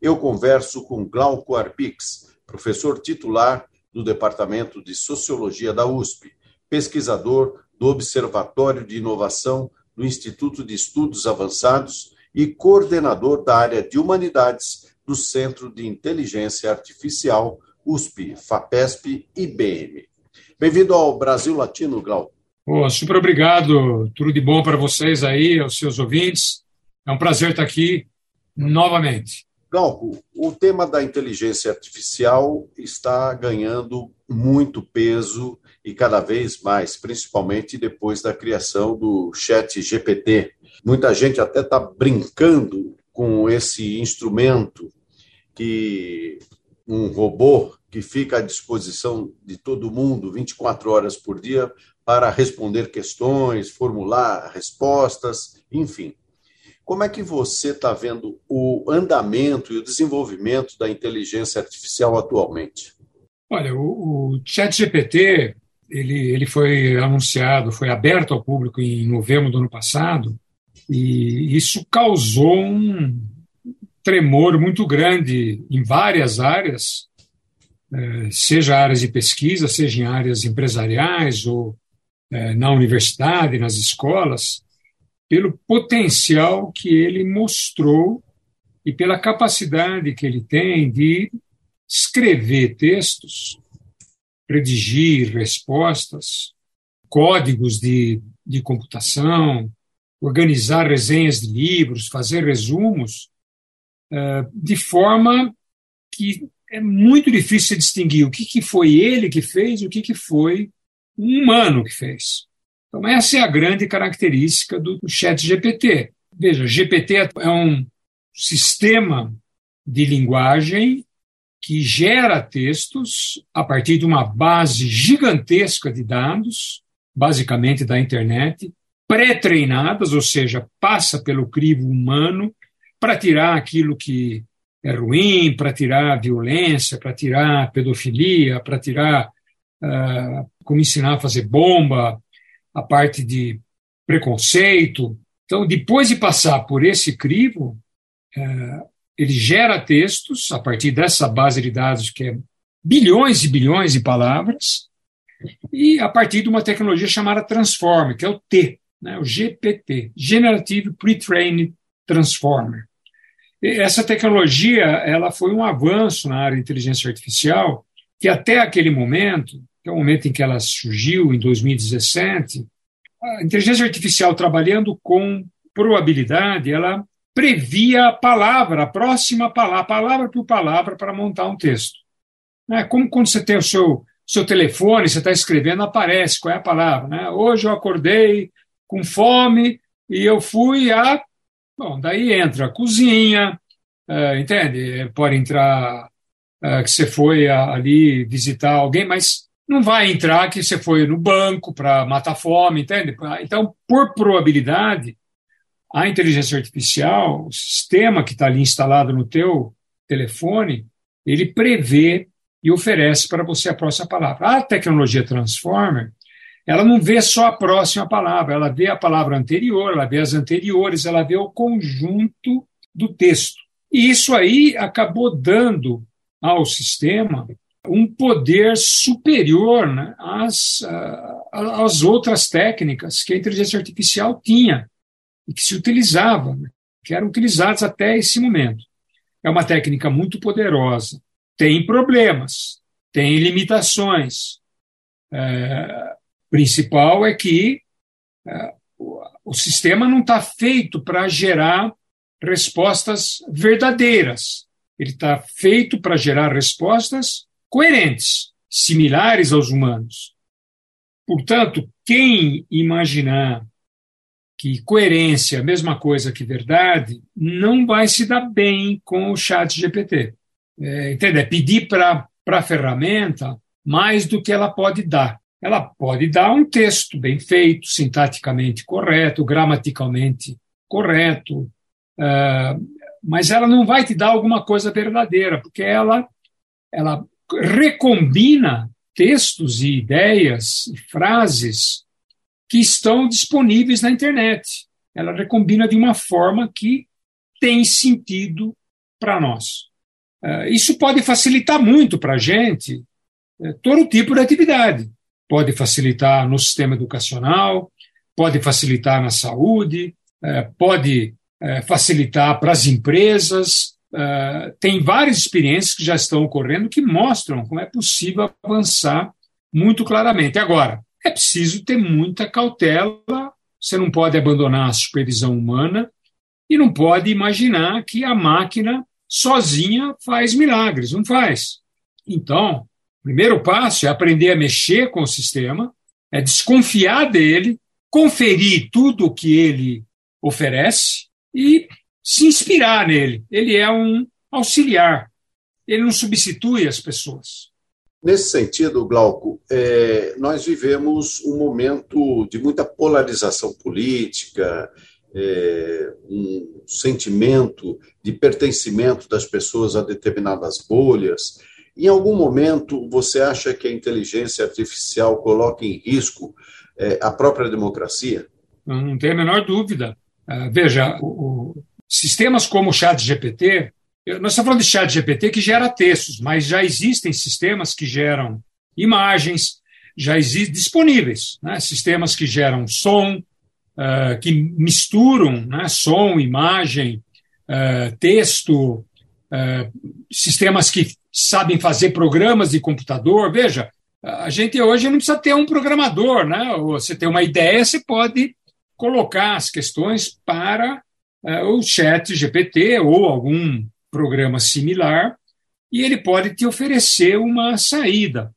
eu converso com Glauco Arbix, professor titular do Departamento de Sociologia da USP, pesquisador do Observatório de Inovação do Instituto de Estudos Avançados e coordenador da área de Humanidades do Centro de Inteligência Artificial USP, FAPESP e IBM. Bem-vindo ao Brasil Latino, Glauco. Oh, super obrigado, tudo de bom para vocês aí, aos seus ouvintes. É um prazer estar aqui novamente. Glauco, o tema da inteligência artificial está ganhando muito peso e cada vez mais, principalmente depois da criação do Chat GPT. Muita gente até está brincando com esse instrumento que um robô que fica à disposição de todo mundo 24 horas por dia para responder questões, formular respostas, enfim. Como é que você está vendo o andamento e o desenvolvimento da inteligência artificial atualmente? Olha, o, o ChatGPT ele, ele foi anunciado, foi aberto ao público em novembro do ano passado, e isso causou um tremor muito grande em várias áreas, eh, seja áreas de pesquisa, seja em áreas empresariais ou eh, na universidade, nas escolas, pelo potencial que ele mostrou e pela capacidade que ele tem de escrever textos, redigir respostas, códigos de, de computação, organizar resenhas de livros, fazer resumos, uh, de forma que é muito difícil distinguir o que, que foi ele que fez e o que, que foi um humano que fez. Então, essa é a grande característica do chat GPT. Veja, GPT é um sistema de linguagem que gera textos a partir de uma base gigantesca de dados, basicamente da internet, pré-treinadas, ou seja, passa pelo crivo humano para tirar aquilo que é ruim, para tirar a violência, para tirar a pedofilia, para tirar uh, como ensinar a fazer bomba, a parte de preconceito. Então, depois de passar por esse crivo, é, ele gera textos a partir dessa base de dados que é bilhões e bilhões de palavras, e a partir de uma tecnologia chamada Transformer, que é o T, né, o GPT, Generative Pre-Trained Transformer. E essa tecnologia ela foi um avanço na área de inteligência artificial que até aquele momento que é o momento em que ela surgiu, em 2017, a inteligência artificial trabalhando com probabilidade, ela previa a palavra, a próxima palavra, palavra por palavra, para montar um texto. É como quando você tem o seu, seu telefone, você está escrevendo, aparece qual é a palavra. Né? Hoje eu acordei com fome e eu fui a. Bom, daí entra a cozinha, é, entende? Pode entrar é, que você foi ali visitar alguém, mas não vai entrar que você foi no banco para matar fome, entende? Então, por probabilidade, a inteligência artificial, o sistema que está ali instalado no teu telefone, ele prevê e oferece para você a próxima palavra. A tecnologia Transformer, ela não vê só a próxima palavra, ela vê a palavra anterior, ela vê as anteriores, ela vê o conjunto do texto. E isso aí acabou dando ao sistema um poder superior né, às, às outras técnicas que a inteligência artificial tinha e que se utilizava, né, que eram utilizadas até esse momento. É uma técnica muito poderosa, tem problemas, tem limitações. É, principal é que é, o sistema não está feito para gerar respostas verdadeiras. Ele está feito para gerar respostas coerentes, similares aos humanos. Portanto, quem imaginar que coerência, mesma coisa que verdade, não vai se dar bem com o chat GPT. É, entende? É pedir para a ferramenta mais do que ela pode dar. Ela pode dar um texto bem feito, sintaticamente correto, gramaticalmente correto, uh, mas ela não vai te dar alguma coisa verdadeira, porque ela, ela recombina textos e ideias e frases que estão disponíveis na internet. Ela recombina de uma forma que tem sentido para nós. Uh, isso pode facilitar muito para a gente uh, todo tipo de atividade. Pode facilitar no sistema educacional, pode facilitar na saúde, uh, pode facilitar para as empresas. Tem várias experiências que já estão ocorrendo que mostram como é possível avançar muito claramente. Agora, é preciso ter muita cautela, você não pode abandonar a supervisão humana e não pode imaginar que a máquina sozinha faz milagres, não faz. Então, o primeiro passo é aprender a mexer com o sistema, é desconfiar dele, conferir tudo o que ele oferece e se inspirar nele. Ele é um auxiliar, ele não substitui as pessoas. Nesse sentido, Glauco, é, nós vivemos um momento de muita polarização política, é, um sentimento de pertencimento das pessoas a determinadas bolhas. Em algum momento, você acha que a inteligência artificial coloca em risco é, a própria democracia? Não tem a menor dúvida. Uh, veja, o, o, sistemas como o ChatGPT nós estamos falando de chat GPT que gera textos, mas já existem sistemas que geram imagens, já existem disponíveis, né? sistemas que geram som, uh, que misturam né? som, imagem, uh, texto, uh, sistemas que sabem fazer programas de computador. Veja, a gente hoje não precisa ter um programador, né? Você tem uma ideia, você pode colocar as questões para o chat GPT ou algum programa similar e ele pode te oferecer uma saída,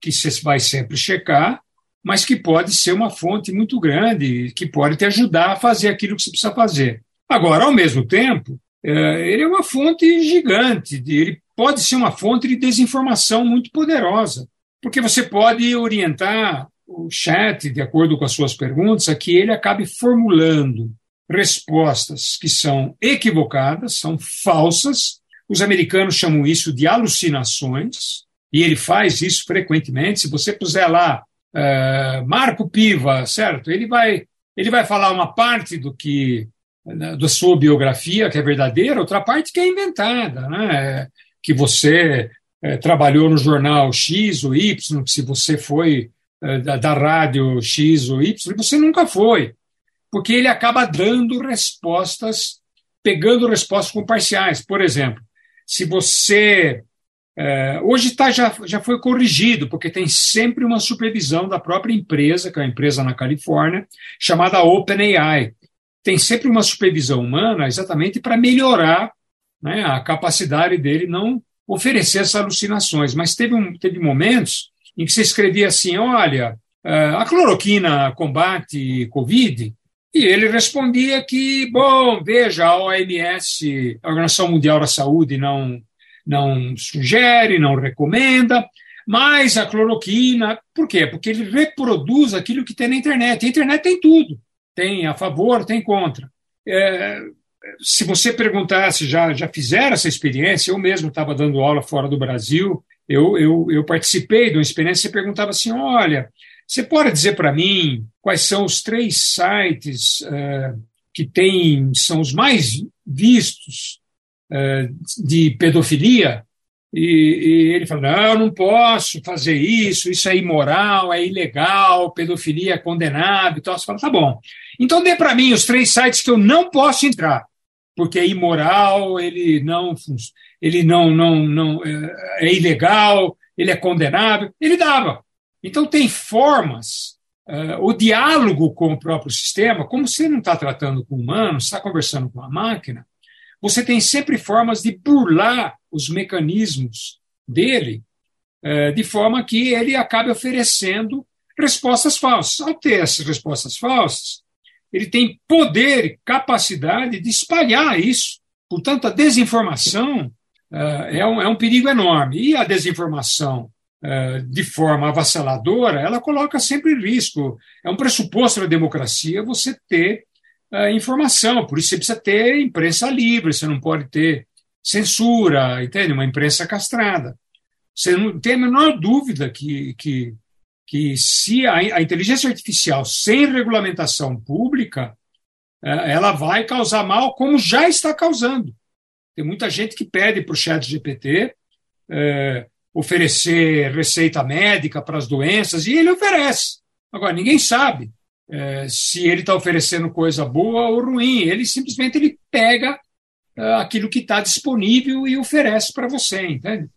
que você vai sempre checar, mas que pode ser uma fonte muito grande, que pode te ajudar a fazer aquilo que você precisa fazer. Agora, ao mesmo tempo, é, ele é uma fonte gigante, ele pode ser uma fonte de desinformação muito poderosa, porque você pode orientar o chat, de acordo com as suas perguntas, a que ele acabe formulando respostas que são equivocadas, são falsas. Os americanos chamam isso de alucinações, e ele faz isso frequentemente. Se você puser lá uh, Marco Piva, certo? Ele vai, ele vai falar uma parte do que da sua biografia que é verdadeira, outra parte que é inventada, né? Que você é, trabalhou no jornal X ou Y, que se você foi é, da, da rádio X ou Y, você nunca foi porque ele acaba dando respostas, pegando respostas com parciais. Por exemplo, se você. É, hoje tá, já, já foi corrigido, porque tem sempre uma supervisão da própria empresa, que é uma empresa na Califórnia, chamada OpenAI. Tem sempre uma supervisão humana exatamente para melhorar né, a capacidade dele não oferecer essas alucinações. Mas teve, um, teve momentos em que você escrevia assim: olha, é, a cloroquina combate Covid, e ele respondia que, bom, veja, a OMS, a Organização Mundial da Saúde, não, não sugere, não recomenda, mas a cloroquina, por quê? Porque ele reproduz aquilo que tem na internet. A internet tem tudo, tem a favor, tem contra. É, se você perguntasse, já, já fizeram essa experiência, eu mesmo estava dando aula fora do Brasil, eu, eu, eu participei de uma experiência, você perguntava assim, olha, você pode dizer para mim quais são os três sites uh, que tem, são os mais vistos uh, de pedofilia? E, e, ele falou: não, eu não posso fazer isso, isso é imoral, é ilegal, pedofilia é condenável. Então você fala: tá bom. Então dê para mim os três sites que eu não posso entrar, porque é imoral, ele não, ele não, não, não é, é ilegal, ele é condenável. Ele dava. Então, tem formas, uh, o diálogo com o próprio sistema, como você não está tratando com o humano, está conversando com a máquina, você tem sempre formas de burlar os mecanismos dele, uh, de forma que ele acabe oferecendo respostas falsas. Ao ter essas respostas falsas, ele tem poder, capacidade de espalhar isso. Portanto, a desinformação uh, é, um, é um perigo enorme. E a desinformação de forma avassaladora, ela coloca sempre risco. É um pressuposto da democracia você ter uh, informação, por isso você precisa ter imprensa livre, você não pode ter censura, entende? Uma imprensa castrada. Você não tem a menor dúvida que, que que se a, a inteligência artificial sem regulamentação pública, é, ela vai causar mal, como já está causando. Tem muita gente que pede para o chat GPT é, oferecer receita médica para as doenças, e ele oferece. Agora, ninguém sabe é, se ele está oferecendo coisa boa ou ruim. Ele simplesmente ele pega é, aquilo que está disponível e oferece para você, entende?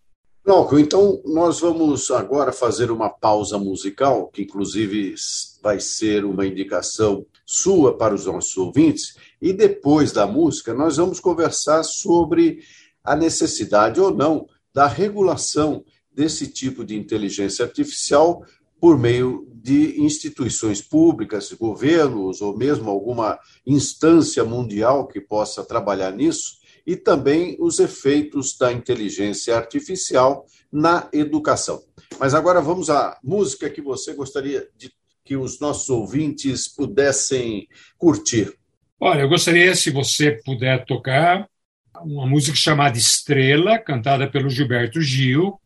Glauco, então nós vamos agora fazer uma pausa musical, que inclusive vai ser uma indicação sua para os nossos ouvintes, e depois da música nós vamos conversar sobre a necessidade ou não da regulação desse tipo de inteligência artificial por meio de instituições públicas, governos ou mesmo alguma instância mundial que possa trabalhar nisso e também os efeitos da inteligência artificial na educação. Mas agora vamos à música que você gostaria de que os nossos ouvintes pudessem curtir. Olha, eu gostaria, se você puder tocar, uma música chamada Estrela, cantada pelo Gilberto Gil,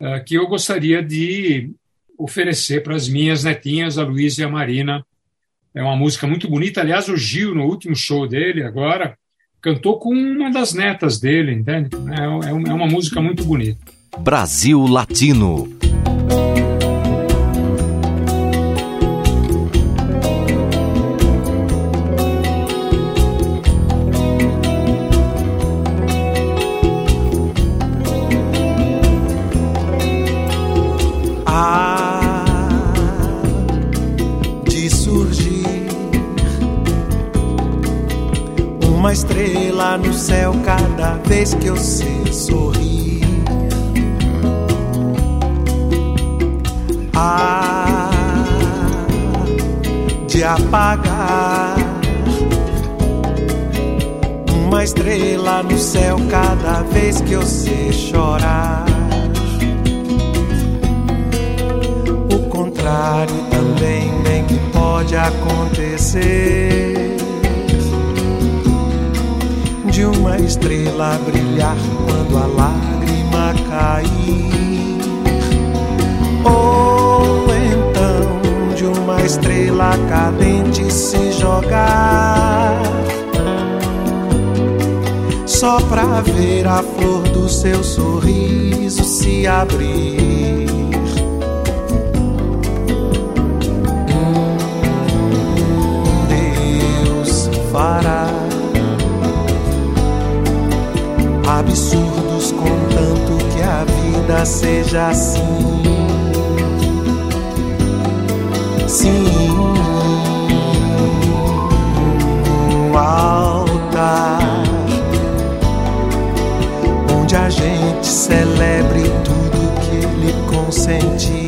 eh, que eu gostaria de oferecer para as minhas netinhas, a Luísa e a Marina. É uma música muito bonita. Aliás, o Gil, no último show dele, agora, cantou com uma das netas dele, entende? É, é, é uma música muito bonita. Brasil Latino. Céu cada vez que eu sei sorrir. Ah, de apagar uma estrela no céu cada vez que eu sei chorar. O contrário também bem que pode acontecer de uma estrela brilhar quando a lágrima cair. Ou então de uma estrela cadente se jogar. Só pra ver a flor do seu sorriso se abrir. Deus fará absurdos contanto que a vida seja assim. Sim, um altar onde a gente celebre tudo que ele consentiu.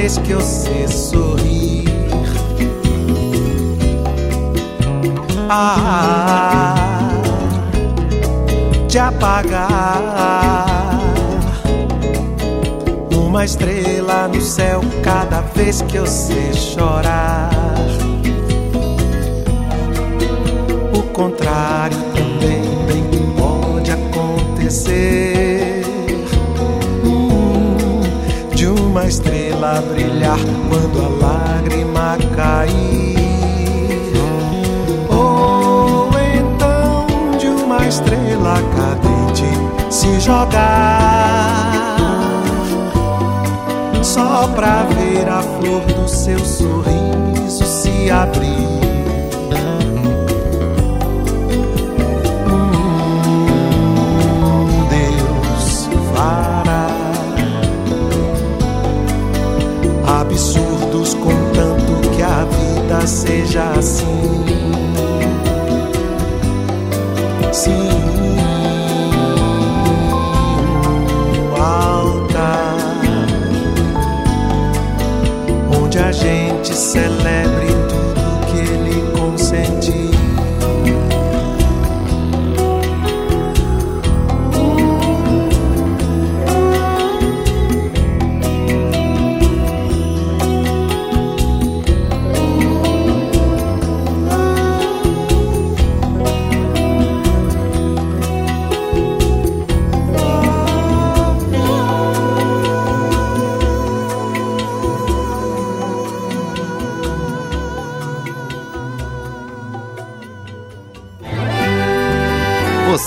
Vez que eu sei sorrir. Ah, de apagar uma estrela no céu cada vez que eu sei chorar. O contrário também pode acontecer. Estrela brilhar quando a lágrima cair. Ou então de uma estrela cadente se jogar. Só pra ver a flor do seu sorriso se abrir. seja assim. Sim, alta, onde a gente celebra.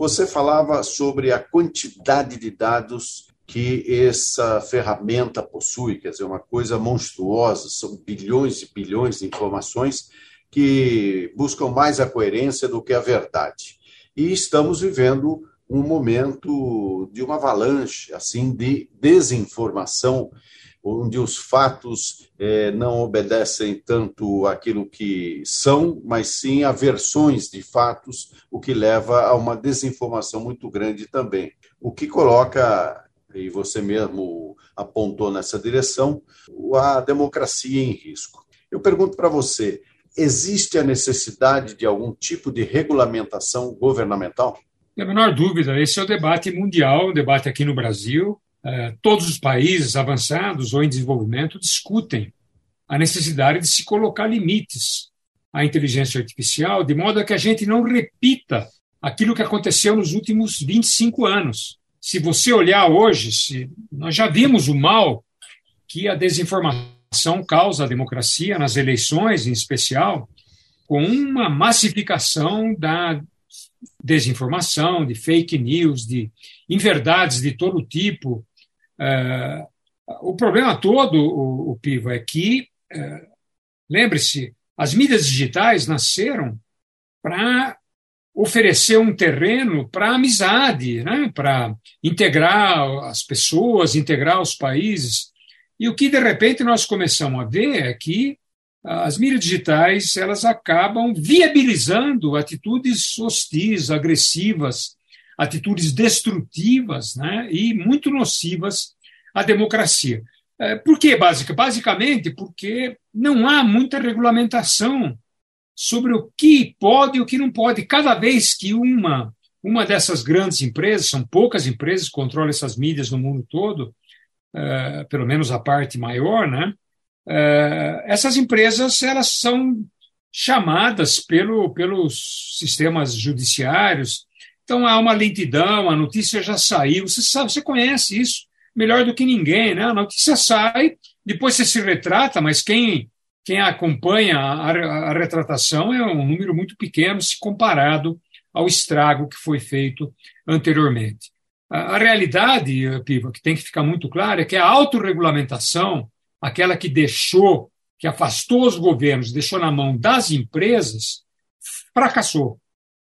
você falava sobre a quantidade de dados que essa ferramenta possui, quer dizer, uma coisa monstruosa, são bilhões e bilhões de informações que buscam mais a coerência do que a verdade. E estamos vivendo um momento de uma avalanche assim de desinformação onde os fatos é, não obedecem tanto aquilo que são, mas sim a versões de fatos, o que leva a uma desinformação muito grande também. O que coloca, e você mesmo apontou nessa direção, a democracia em risco. Eu pergunto para você: existe a necessidade de algum tipo de regulamentação governamental? Não a menor dúvida, esse é o debate mundial, o debate aqui no Brasil, todos os países avançados ou em desenvolvimento discutem a necessidade de se colocar limites à inteligência artificial, de modo a que a gente não repita aquilo que aconteceu nos últimos 25 anos. Se você olhar hoje, se, nós já vimos o mal que a desinformação causa à democracia, nas eleições em especial, com uma massificação da desinformação, de fake news, de inverdades de todo tipo, Uh, o problema todo, o, o é que, uh, lembre-se, as mídias digitais nasceram para oferecer um terreno para amizade, né? para integrar as pessoas, integrar os países. E o que de repente nós começamos a ver é que as mídias digitais elas acabam viabilizando atitudes hostis, agressivas, atitudes destrutivas né, e muito nocivas à democracia. É, por que básica? Basicamente porque não há muita regulamentação sobre o que pode e o que não pode. Cada vez que uma, uma dessas grandes empresas, são poucas empresas que controlam essas mídias no mundo todo, uh, pelo menos a parte maior, né? Uh, essas empresas elas são chamadas pelo, pelos sistemas judiciários então há uma lentidão, a notícia já saiu, você sabe, você conhece isso melhor do que ninguém, né? A notícia sai, depois você se retrata, mas quem quem acompanha a, a, retratação é um número muito pequeno se comparado ao estrago que foi feito anteriormente. A, a realidade, Piva, que tem que ficar muito clara, é que a autorregulamentação, aquela que deixou, que afastou os governos, deixou na mão das empresas, fracassou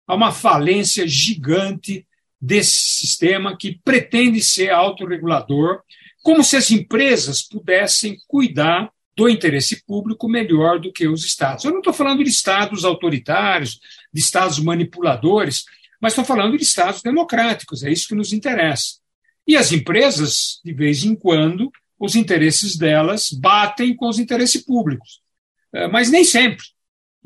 a uma falência gigante desse sistema que pretende ser autorregulador, como se as empresas pudessem cuidar do interesse público melhor do que os Estados. Eu não estou falando de Estados autoritários, de Estados manipuladores, mas estou falando de Estados democráticos, é isso que nos interessa. E as empresas, de vez em quando, os interesses delas batem com os interesses públicos, é, mas nem sempre.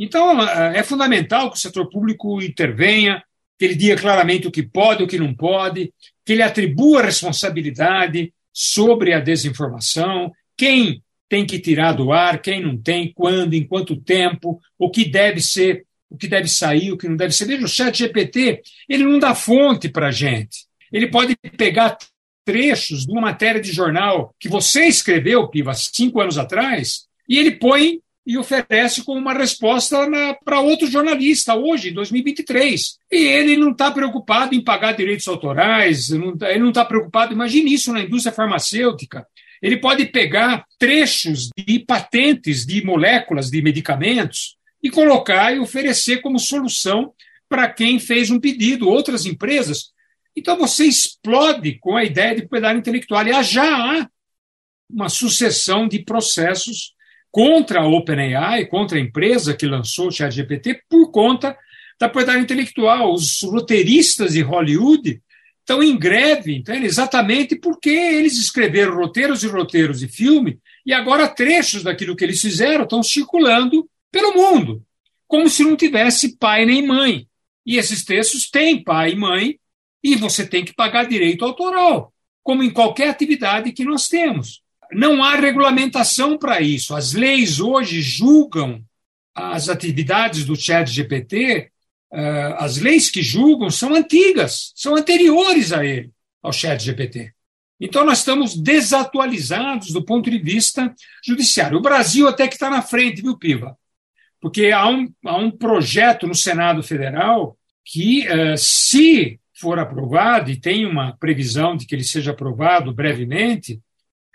Então, é, é fundamental que o setor público intervenha, que ele diga claramente o que pode o que não pode, que ele atribua responsabilidade sobre a desinformação, quem tem que tirar do ar, quem não tem, quando, em quanto tempo, o que deve ser, o que deve sair, o que não deve ser. Veja, o chat GPT, ele não dá fonte para a gente. Ele pode pegar trechos de uma matéria de jornal que você escreveu, Piva, cinco anos atrás, e ele põe e oferece como uma resposta para outro jornalista hoje, em 2023. E ele não está preocupado em pagar direitos autorais, não, tá, ele não está preocupado, imagine isso na indústria farmacêutica. Ele pode pegar trechos de patentes de moléculas de medicamentos e colocar e oferecer como solução para quem fez um pedido, outras empresas. Então você explode com a ideia de propriedade intelectual. Aliás, já há uma sucessão de processos contra a OpenAI, contra a empresa que lançou o ChatGPT, por conta da propriedade intelectual. Os roteiristas de Hollywood estão em greve, entende? exatamente porque eles escreveram roteiros e roteiros de filme e agora trechos daquilo que eles fizeram estão circulando pelo mundo, como se não tivesse pai nem mãe. E esses textos têm pai e mãe, E você tem que pagar direito autoral, como em qualquer atividade que nós temos. Não há regulamentação para isso. As leis hoje julgam as atividades do chat GPT, eh, as leis que julgam são antigas, são anteriores a ele, ao chat GPT. Então, nós estamos desatualizados do ponto de vista judiciário. O Brasil até que está na frente, viu, Piva? Porque há um, há um projeto no Senado Federal que, uh, se for aprovado, e tem uma previsão de que ele seja aprovado brevemente,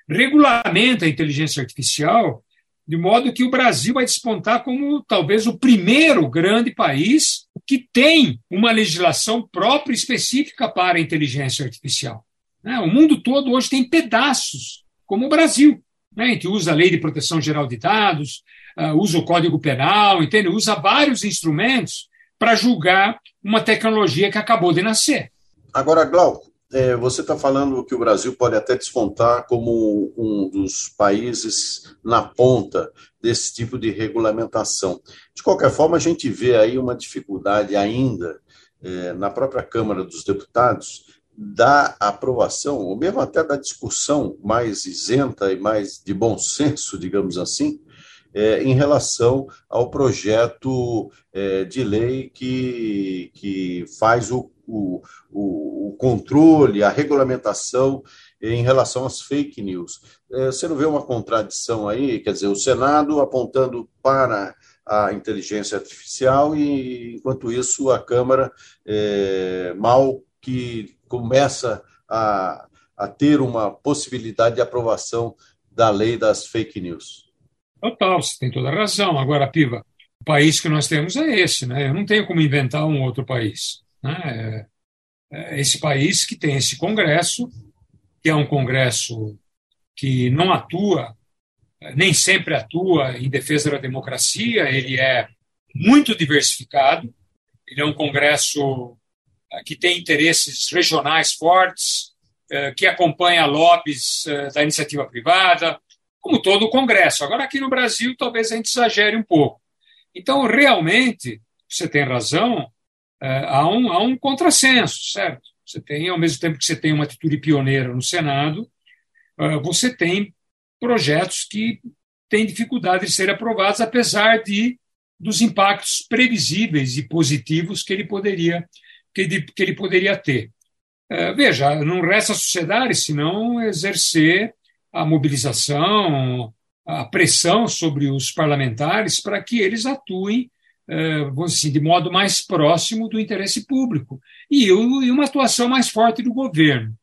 regulamenta a inteligência artificial de modo que o Brasil vai despontar como talvez o primeiro grande país que tem uma legislação própria específica para a inteligência artificial. Né? O mundo todo hoje tem pedaços, como o Brasil. Né? Gente usa a Lei de Proteção Geral de Dados, uh, usa o Código Penal, entende? usa vários instrumentos para julgar uma tecnologia que acabou de nascer. Agora, Glauco, é, você está falando que o Brasil pode até despontar como um dos países na ponta desse tipo de regulamentação. De qualquer forma, a gente vê aí uma dificuldade ainda é, na própria Câmara dos Deputados da aprovação, ou mesmo até da discussão mais isenta e mais de bom senso, digamos assim, é, em relação ao projeto é, de lei que, que faz o, o, o, controle, a regulamentação em relação às fake news. É, você não vê uma contradição aí? Quer dizer, o Senado apontando para a inteligência artificial e, enquanto isso, a Câmara, é, mal que começa a, a ter uma possibilidade de aprovação da lei das fake news. Total, você tem toda a razão. Agora, Piva, o país que nós temos é esse, né? Eu não tenho como inventar um outro país. Né? É, é esse país que tem esse Congresso, que é um Congresso que não atua, nem sempre atua em defesa da democracia, ele é muito diversificado, ele é um Congresso que tem interesses regionais fortes, que acompanha lobbies da iniciativa privada, como todo o Congresso. Agora, aqui no Brasil, talvez a gente exagere um pouco. Então, realmente, você tem razão, há um, há um contrassenso, certo? Você tem, ao mesmo tempo que você tem uma atitude pioneira no Senado, você tem projetos que têm dificuldade de serem aprovados, apesar de dos impactos previsíveis e positivos que ele poderia que ele, que ele poderia ter. É, veja, não resta à sociedade senão exercer a mobilização, a pressão sobre os parlamentares para que eles atuem é, assim, de modo mais próximo do interesse público e, e uma atuação mais forte do governo.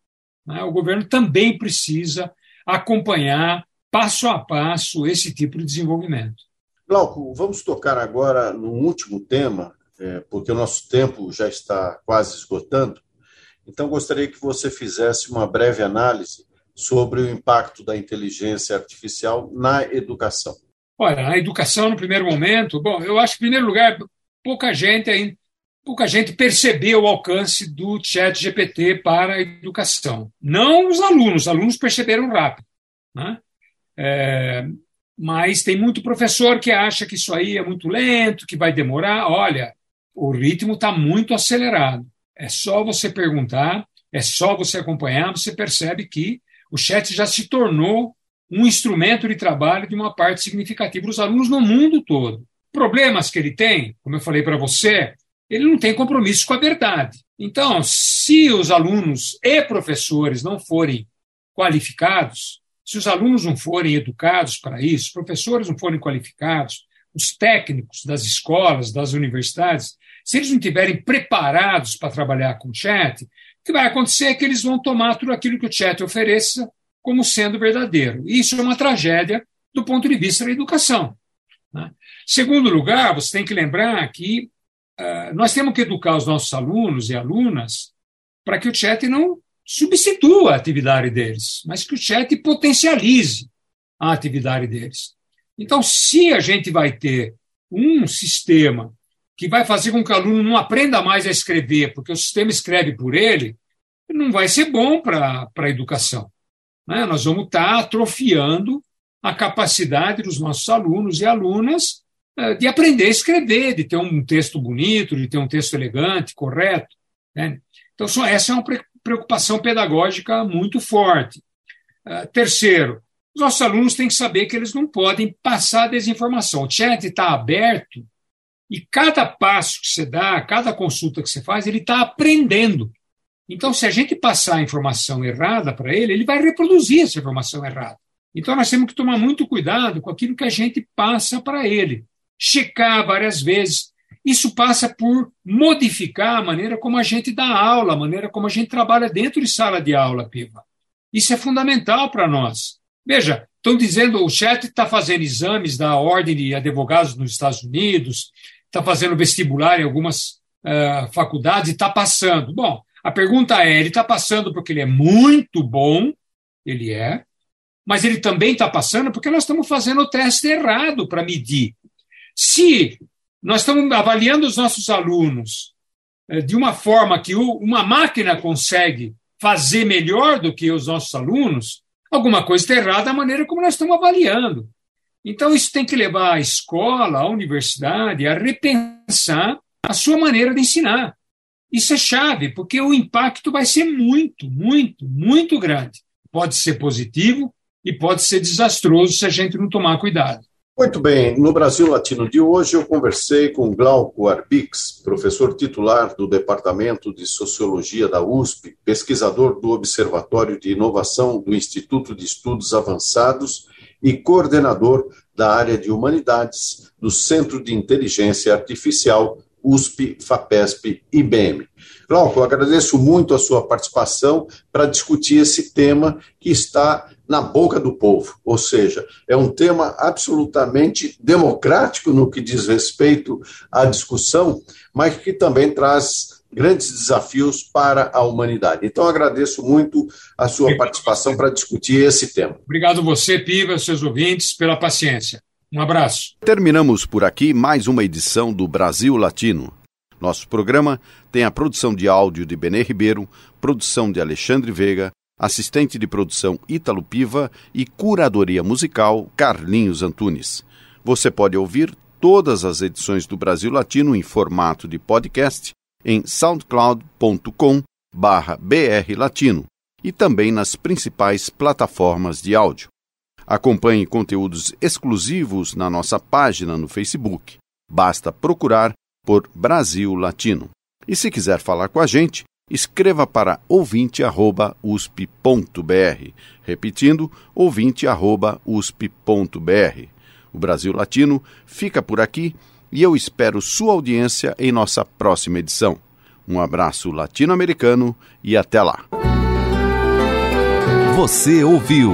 Né? O governo também precisa acompanhar passo a passo esse tipo de desenvolvimento. Glauco, vamos tocar agora no último tema é, porque o nosso tempo já está quase esgotando. Então, gostaria que você fizesse uma breve análise sobre o impacto da inteligência artificial na educação. Olha, na educação, no primeiro momento, bom, eu acho que, em primeiro lugar, pouca gente ainda pouca gente percebeu o alcance do chat GPT para a educação. Não os alunos, os alunos perceberam rápido. Né? É, mas tem muito professor que acha que isso aí é muito lento, que vai demorar. Olha, o ritmo está muito acelerado. É só você perguntar, é só você acompanhar, você percebe que o chat já se tornou um instrumento de trabalho de uma parte significativa dos alunos no mundo todo. Problemas que ele tem, como eu falei para você, ele não tem compromisso com a verdade. Então, se os alunos e professores não forem qualificados, se os alunos não forem educados para isso, os professores não forem qualificados, os técnicos das escolas, das universidades, se eles não estiverem preparados para trabalhar com o chat, o que vai acontecer é que eles vão tomar tudo aquilo que o chat ofereça como sendo verdadeiro. Isso é uma tragédia do ponto de vista da educação. Né? Segundo lugar, você tem que lembrar que uh, nós temos que educar os nossos alunos e alunas para que o chat não substitua a atividade deles, mas que o chat potencialize a atividade deles. Então, se a gente vai ter um sistema que vai fazer com que o aluno não aprenda mais a escrever, porque o sistema escreve por ele, não vai ser bom para a educação. Né? Nós vamos estar atrofiando a capacidade dos nossos alunos e alunas eh, de aprender a escrever, de ter um texto bonito, de ter um texto elegante, correto. Né? Então, essa é uma preocupação pedagógica muito forte. Uh, terceiro, os nossos alunos têm que saber que eles não podem passar desinformação. O chat está aberto e cada passo que você dá, cada consulta que você faz, ele está aprendendo. Então, se a gente passar a informação errada para ele, ele vai reproduzir essa informação errada. Então, nós temos que tomar muito cuidado com aquilo que a gente passa para ele. Checar várias vezes. Isso passa por modificar a maneira como a gente dá aula, a maneira como a gente trabalha dentro de sala de aula, Piva. Isso é fundamental para nós. Veja, estão dizendo, o chat está fazendo exames da Ordem de Advogados nos Estados Unidos, está fazendo vestibular em algumas uh, faculdades e está passando. Bom, a pergunta é: ele está passando porque ele é muito bom, ele é, mas ele também está passando porque nós estamos fazendo o teste errado para medir. Se nós estamos avaliando os nossos alunos uh, de uma forma que uma máquina consegue fazer melhor do que os nossos alunos, alguma coisa está errada a maneira como nós estamos avaliando. Então, isso tem que levar a escola, a universidade a repensar a sua maneira de ensinar. Isso é chave, porque o impacto vai ser muito, muito, muito grande. Pode ser positivo e pode ser desastroso se a gente não tomar cuidado. Muito bem, no Brasil Latino de hoje eu conversei com Glauco Arbix, professor titular do Departamento de Sociologia da USP, pesquisador do Observatório de Inovação do Instituto de Estudos Avançados e coordenador da área de Humanidades do Centro de Inteligência Artificial USP, FAPESP e IBM. Glauco, eu agradeço muito a sua participação para discutir esse tema que está na boca do povo, ou seja, é um tema absolutamente democrático no que diz respeito à discussão, mas que também traz grandes desafios para a humanidade. Então, agradeço muito a sua participação para discutir esse tema. Obrigado você, Piva, seus ouvintes, pela paciência. Um abraço. Terminamos por aqui mais uma edição do Brasil Latino. Nosso programa tem a produção de áudio de Benê Ribeiro, produção de Alexandre Veiga, assistente de produção Ítalo Piva e curadoria musical Carlinhos Antunes. Você pode ouvir todas as edições do Brasil Latino em formato de podcast em soundcloud.com brlatino e também nas principais plataformas de áudio. Acompanhe conteúdos exclusivos na nossa página no Facebook. Basta procurar por Brasil Latino. E se quiser falar com a gente, escreva para ouvinte@usp.br, repetindo ouvinte@usp.br. O Brasil Latino fica por aqui e eu espero sua audiência em nossa próxima edição. Um abraço latino-americano e até lá. Você ouviu